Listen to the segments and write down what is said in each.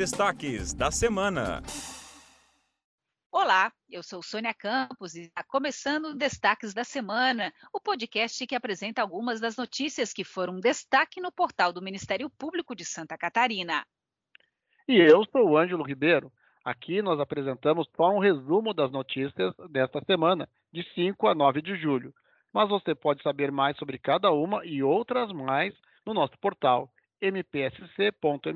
destaques da semana. Olá, eu sou Sônia Campos e está começando o Destaques da Semana, o podcast que apresenta algumas das notícias que foram destaque no portal do Ministério Público de Santa Catarina. E eu sou o Ângelo Ribeiro. Aqui nós apresentamos só um resumo das notícias desta semana, de 5 a 9 de julho. Mas você pode saber mais sobre cada uma e outras mais no nosso portal mpsc.mp.br.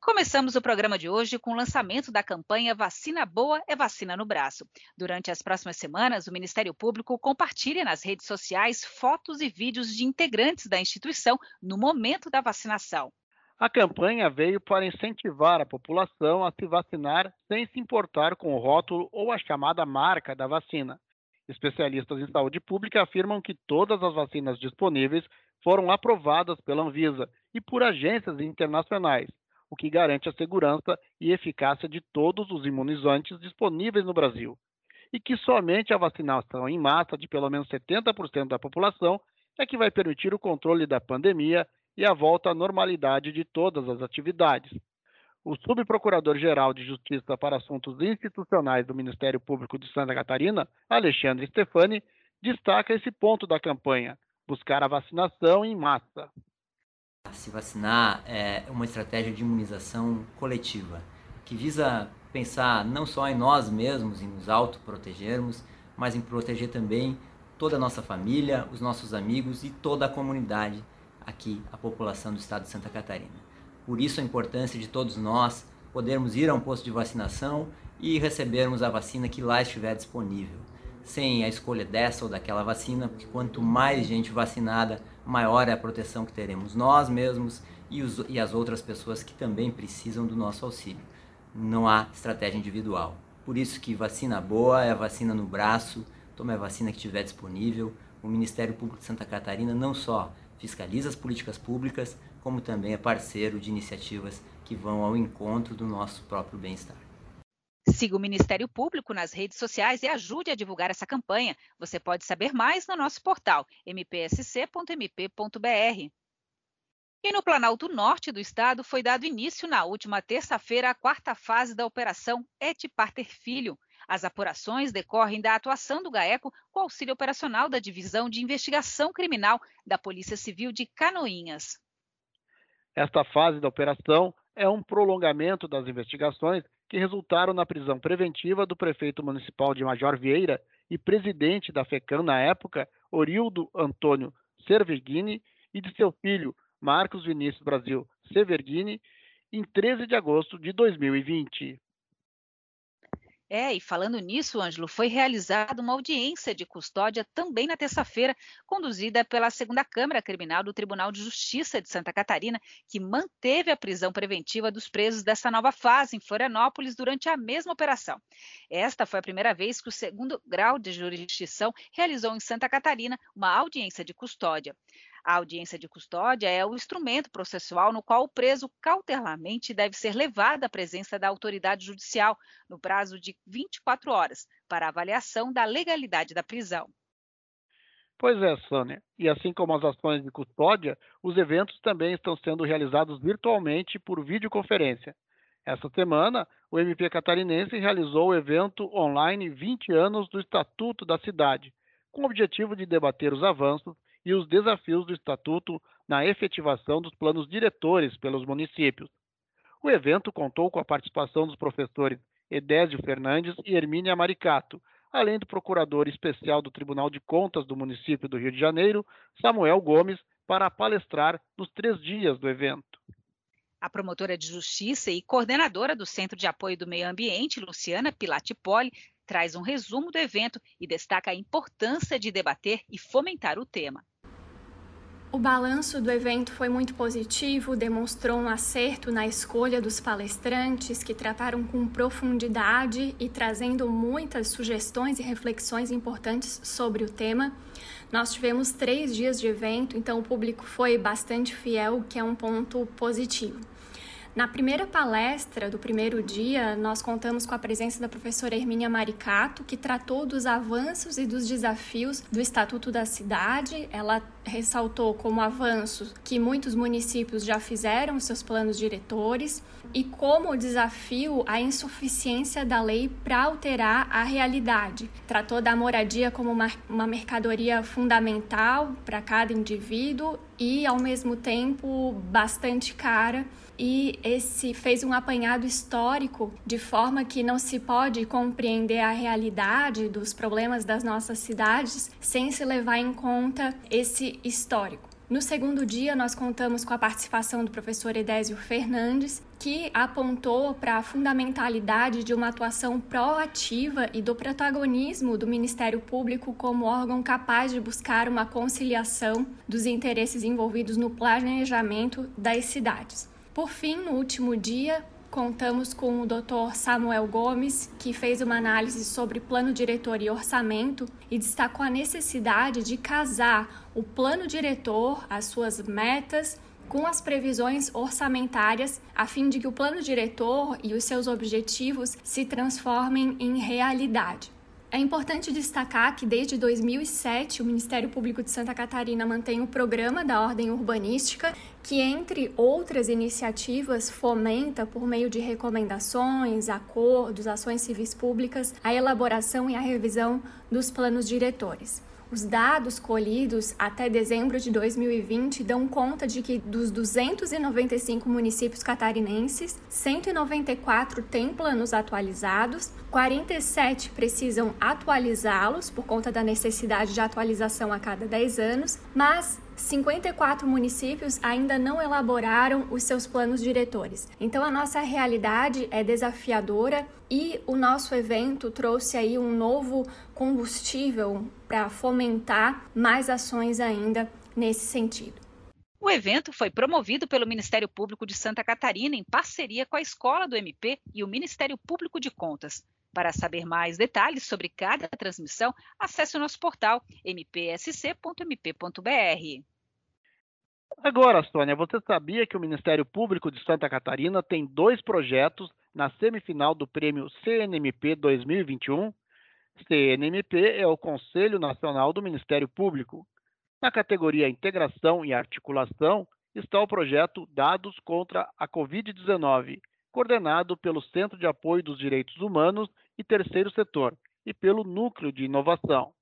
Começamos o programa de hoje com o lançamento da campanha Vacina Boa é Vacina no Braço. Durante as próximas semanas, o Ministério Público compartilha nas redes sociais fotos e vídeos de integrantes da instituição no momento da vacinação. A campanha veio para incentivar a população a se vacinar sem se importar com o rótulo ou a chamada marca da vacina. Especialistas em saúde pública afirmam que todas as vacinas disponíveis foram aprovadas pela Anvisa e por agências internacionais o que garante a segurança e eficácia de todos os imunizantes disponíveis no Brasil, e que somente a vacinação em massa de pelo menos 70% da população é que vai permitir o controle da pandemia e a volta à normalidade de todas as atividades. O subprocurador-geral de Justiça para Assuntos Institucionais do Ministério Público de Santa Catarina, Alexandre Stefani, destaca esse ponto da campanha: buscar a vacinação em massa. Se vacinar é uma estratégia de imunização coletiva, que visa pensar não só em nós mesmos, em nos autoprotegermos, mas em proteger também toda a nossa família, os nossos amigos e toda a comunidade aqui, a população do estado de Santa Catarina. Por isso a importância de todos nós podermos ir a um posto de vacinação e recebermos a vacina que lá estiver disponível, sem a escolha dessa ou daquela vacina, porque quanto mais gente vacinada, maior é a proteção que teremos nós mesmos e, os, e as outras pessoas que também precisam do nosso auxílio. Não há estratégia individual. Por isso que vacina boa é vacina no braço, tome a vacina que estiver disponível. O Ministério Público de Santa Catarina não só fiscaliza as políticas públicas, como também é parceiro de iniciativas que vão ao encontro do nosso próprio bem-estar. Siga o Ministério Público nas redes sociais e ajude a divulgar essa campanha. Você pode saber mais no nosso portal mpsc.mp.br. E no Planalto Norte do Estado foi dado início na última terça-feira a quarta fase da Operação Et Parter Filho. As apurações decorrem da atuação do GAECO com auxílio operacional da Divisão de Investigação Criminal da Polícia Civil de Canoinhas. Esta fase da operação é um prolongamento das investigações que resultaram na prisão preventiva do prefeito municipal de Major Vieira e presidente da FECAM na época, Orildo Antônio Cerverghini, e de seu filho, Marcos Vinícius Brasil Severghini, em 13 de agosto de 2020. É, e falando nisso, Ângelo, foi realizada uma audiência de custódia também na terça-feira, conduzida pela segunda Câmara Criminal do Tribunal de Justiça de Santa Catarina, que manteve a prisão preventiva dos presos dessa nova fase em Florianópolis durante a mesma operação. Esta foi a primeira vez que o segundo grau de jurisdição realizou em Santa Catarina uma audiência de custódia. A audiência de custódia é o instrumento processual no qual o preso cautelarmente deve ser levado à presença da autoridade judicial no prazo de 24 horas para avaliação da legalidade da prisão. Pois é, Sônia. E assim como as ações de custódia, os eventos também estão sendo realizados virtualmente por videoconferência. Essa semana, o MP catarinense realizou o evento online 20 anos do Estatuto da Cidade, com o objetivo de debater os avanços e os desafios do Estatuto na efetivação dos planos diretores pelos municípios. O evento contou com a participação dos professores Edésio Fernandes e Hermínia Maricato, além do procurador especial do Tribunal de Contas do município do Rio de Janeiro, Samuel Gomes, para palestrar nos três dias do evento. A promotora de justiça e coordenadora do Centro de Apoio do Meio Ambiente, Luciana Pilatipoli, traz um resumo do evento e destaca a importância de debater e fomentar o tema. O balanço do evento foi muito positivo, demonstrou um acerto na escolha dos palestrantes que trataram com profundidade e trazendo muitas sugestões e reflexões importantes sobre o tema. Nós tivemos três dias de evento, então o público foi bastante fiel, o que é um ponto positivo. Na primeira palestra do primeiro dia, nós contamos com a presença da professora Hermínia Maricato, que tratou dos avanços e dos desafios do Estatuto da Cidade. Ela ressaltou como avanço que muitos municípios já fizeram seus planos diretores e como desafio a insuficiência da lei para alterar a realidade. Tratou da moradia como uma, uma mercadoria fundamental para cada indivíduo e, ao mesmo tempo, bastante cara e esse fez um apanhado histórico de forma que não se pode compreender a realidade dos problemas das nossas cidades sem se levar em conta esse histórico. No segundo dia, nós contamos com a participação do professor Edésio Fernandes, que apontou para a fundamentalidade de uma atuação proativa e do protagonismo do Ministério Público como órgão capaz de buscar uma conciliação dos interesses envolvidos no planejamento das cidades. Por fim, no último dia, contamos com o Dr. Samuel Gomes, que fez uma análise sobre plano diretor e orçamento e destacou a necessidade de casar o plano diretor, as suas metas, com as previsões orçamentárias, a fim de que o plano diretor e os seus objetivos se transformem em realidade. É importante destacar que desde 2007 o Ministério Público de Santa Catarina mantém o programa da ordem urbanística, que entre outras iniciativas fomenta por meio de recomendações, acordos, ações civis públicas, a elaboração e a revisão dos planos diretores. Os dados colhidos até dezembro de 2020 dão conta de que dos 295 municípios catarinenses, 194 têm planos atualizados, 47 precisam atualizá-los por conta da necessidade de atualização a cada 10 anos, mas 54 municípios ainda não elaboraram os seus planos diretores. Então a nossa realidade é desafiadora e o nosso evento trouxe aí um novo combustível para fomentar mais ações ainda nesse sentido. O evento foi promovido pelo Ministério Público de Santa Catarina em parceria com a Escola do MP e o Ministério Público de Contas. Para saber mais detalhes sobre cada transmissão, acesse o nosso portal mpsc.mp.br. Agora, Sônia, você sabia que o Ministério Público de Santa Catarina tem dois projetos na semifinal do prêmio CNMP 2021? CNMP é o Conselho Nacional do Ministério Público. Na categoria Integração e Articulação está o projeto Dados contra a Covid-19, coordenado pelo Centro de Apoio dos Direitos Humanos e Terceiro Setor e pelo Núcleo de Inovação.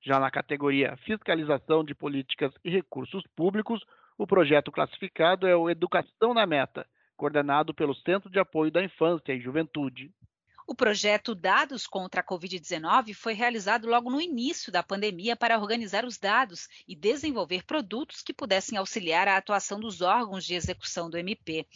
Já na categoria Fiscalização de Políticas e Recursos Públicos, o projeto classificado é o Educação na Meta, coordenado pelo Centro de Apoio da Infância e Juventude. O projeto Dados contra a Covid-19 foi realizado logo no início da pandemia para organizar os dados e desenvolver produtos que pudessem auxiliar a atuação dos órgãos de execução do MP.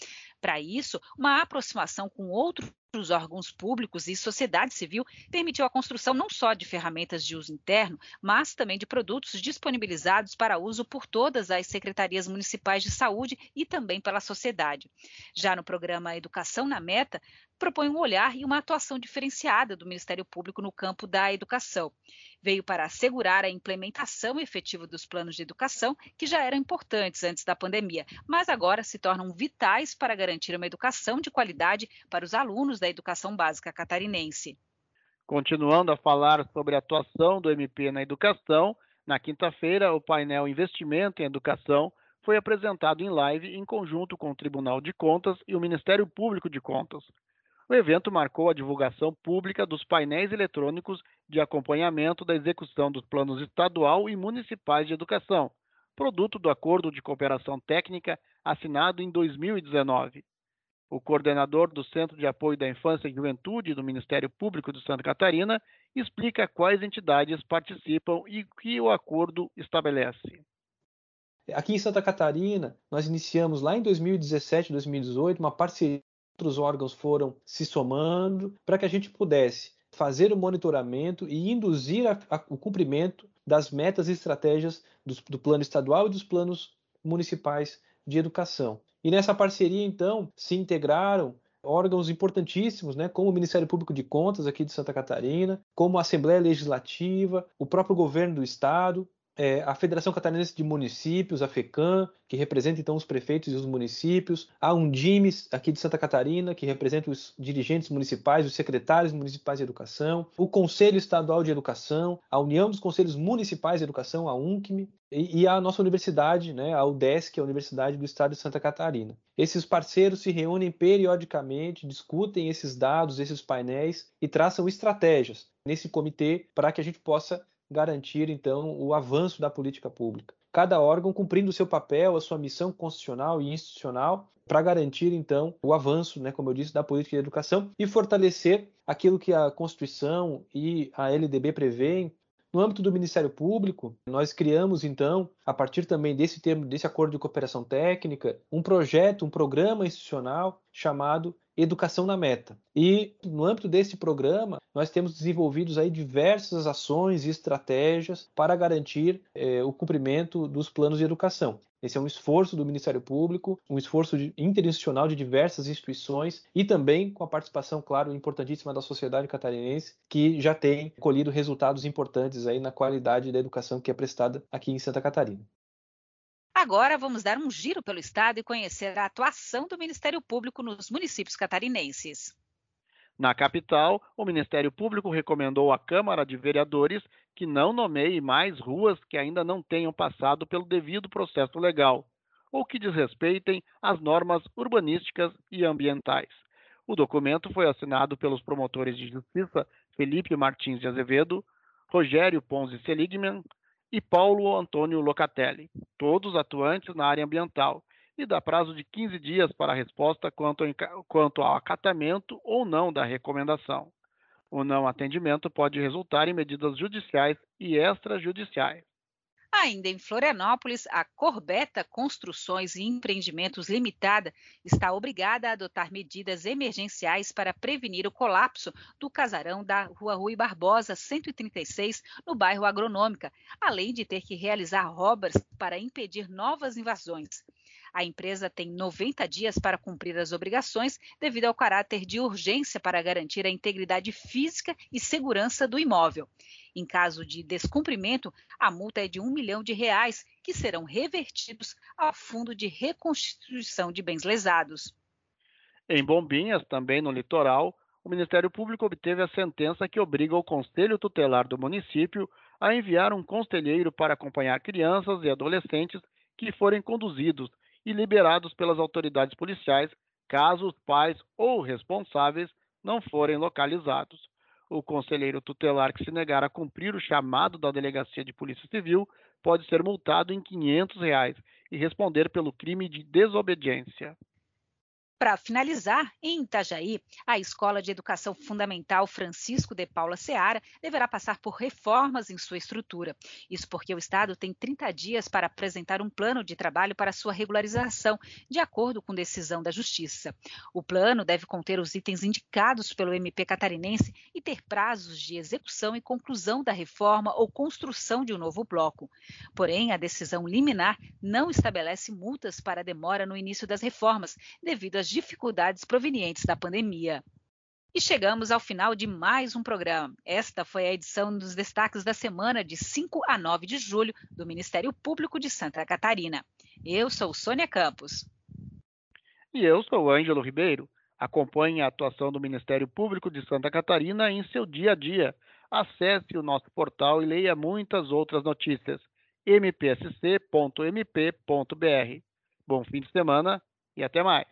Para isso, uma aproximação com outros os órgãos públicos e sociedade civil permitiu a construção não só de ferramentas de uso interno, mas também de produtos disponibilizados para uso por todas as secretarias municipais de saúde e também pela sociedade. Já no programa Educação na Meta, propõe um olhar e uma atuação diferenciada do Ministério Público no campo da educação. Veio para assegurar a implementação efetiva dos planos de educação, que já eram importantes antes da pandemia, mas agora se tornam vitais para garantir uma educação de qualidade para os alunos da educação básica catarinense. Continuando a falar sobre a atuação do MP na educação, na quinta-feira, o painel Investimento em Educação foi apresentado em live em conjunto com o Tribunal de Contas e o Ministério Público de Contas. O evento marcou a divulgação pública dos painéis eletrônicos de acompanhamento da execução dos planos estadual e municipais de educação, produto do Acordo de Cooperação Técnica assinado em 2019. O coordenador do Centro de Apoio da Infância e Juventude do Ministério Público de Santa Catarina explica quais entidades participam e o que o acordo estabelece. Aqui em Santa Catarina, nós iniciamos lá em 2017, 2018, uma parceria outros órgãos foram se somando para que a gente pudesse fazer o monitoramento e induzir a, a, o cumprimento das metas e estratégias do, do plano estadual e dos planos municipais de educação. E nessa parceria, então, se integraram órgãos importantíssimos, né, como o Ministério Público de Contas aqui de Santa Catarina, como a Assembleia Legislativa, o próprio governo do estado, é, a Federação Catarinense de Municípios, a FECAM, que representa então os prefeitos e os municípios, a Undimes, aqui de Santa Catarina, que representa os dirigentes municipais, os secretários municipais de educação, o Conselho Estadual de Educação, a União dos Conselhos Municipais de Educação, a UNCME, e, e a nossa universidade, né, a UDESC, a Universidade do Estado de Santa Catarina. Esses parceiros se reúnem periodicamente, discutem esses dados, esses painéis e traçam estratégias nesse comitê para que a gente possa garantir, então, o avanço da política pública. Cada órgão cumprindo o seu papel, a sua missão constitucional e institucional para garantir, então, o avanço, né, como eu disse, da política de educação e fortalecer aquilo que a Constituição e a LDB prevêem. No âmbito do Ministério Público, nós criamos, então, a partir também desse termo, desse acordo de cooperação técnica, um projeto, um programa institucional chamado Educação na Meta. E no âmbito desse programa, nós temos desenvolvidos aí diversas ações e estratégias para garantir eh, o cumprimento dos planos de educação. Esse é um esforço do Ministério Público, um esforço interinstitucional de diversas instituições e também com a participação, claro, importantíssima da sociedade catarinense, que já tem colhido resultados importantes aí na qualidade da educação que é prestada aqui em Santa Catarina. Agora vamos dar um giro pelo estado e conhecer a atuação do Ministério Público nos municípios catarinenses. Na capital, o Ministério Público recomendou à Câmara de Vereadores que não nomeie mais ruas que ainda não tenham passado pelo devido processo legal ou que desrespeitem as normas urbanísticas e ambientais. O documento foi assinado pelos promotores de justiça Felipe Martins de Azevedo, Rogério Ponzi Seligman, e Paulo Antônio Locatelli, todos atuantes na área ambiental, e dá prazo de 15 dias para a resposta quanto, quanto ao acatamento ou não da recomendação. O não atendimento pode resultar em medidas judiciais e extrajudiciais. Ainda em Florianópolis, a Corbeta Construções e Empreendimentos Limitada está obrigada a adotar medidas emergenciais para prevenir o colapso do casarão da Rua Rui Barbosa, 136, no bairro Agronômica, além de ter que realizar obras para impedir novas invasões. A empresa tem 90 dias para cumprir as obrigações, devido ao caráter de urgência para garantir a integridade física e segurança do imóvel. Em caso de descumprimento, a multa é de um milhão de reais, que serão revertidos ao Fundo de Reconstituição de Bens Lesados. Em Bombinhas, também no litoral, o Ministério Público obteve a sentença que obriga o Conselho Tutelar do município a enviar um conselheiro para acompanhar crianças e adolescentes que forem conduzidos e liberados pelas autoridades policiais caso os pais ou responsáveis não forem localizados. O conselheiro tutelar que se negar a cumprir o chamado da Delegacia de Polícia Civil pode ser multado em 500 reais e responder pelo crime de desobediência. Para finalizar, em Itajaí, a Escola de Educação Fundamental Francisco de Paula Seara deverá passar por reformas em sua estrutura. Isso porque o Estado tem 30 dias para apresentar um plano de trabalho para sua regularização, de acordo com decisão da Justiça. O plano deve conter os itens indicados pelo MP catarinense e ter prazos de execução e conclusão da reforma ou construção de um novo bloco. Porém, a decisão liminar não estabelece multas para a demora no início das reformas, devido às dificuldades provenientes da pandemia. E chegamos ao final de mais um programa. Esta foi a edição dos destaques da semana de 5 a 9 de julho do Ministério Público de Santa Catarina. Eu sou Sônia Campos. E eu sou Ângelo Ribeiro. Acompanhe a atuação do Ministério Público de Santa Catarina em seu dia a dia. Acesse o nosso portal e leia muitas outras notícias. mpsc.mp.br. Bom fim de semana e até mais.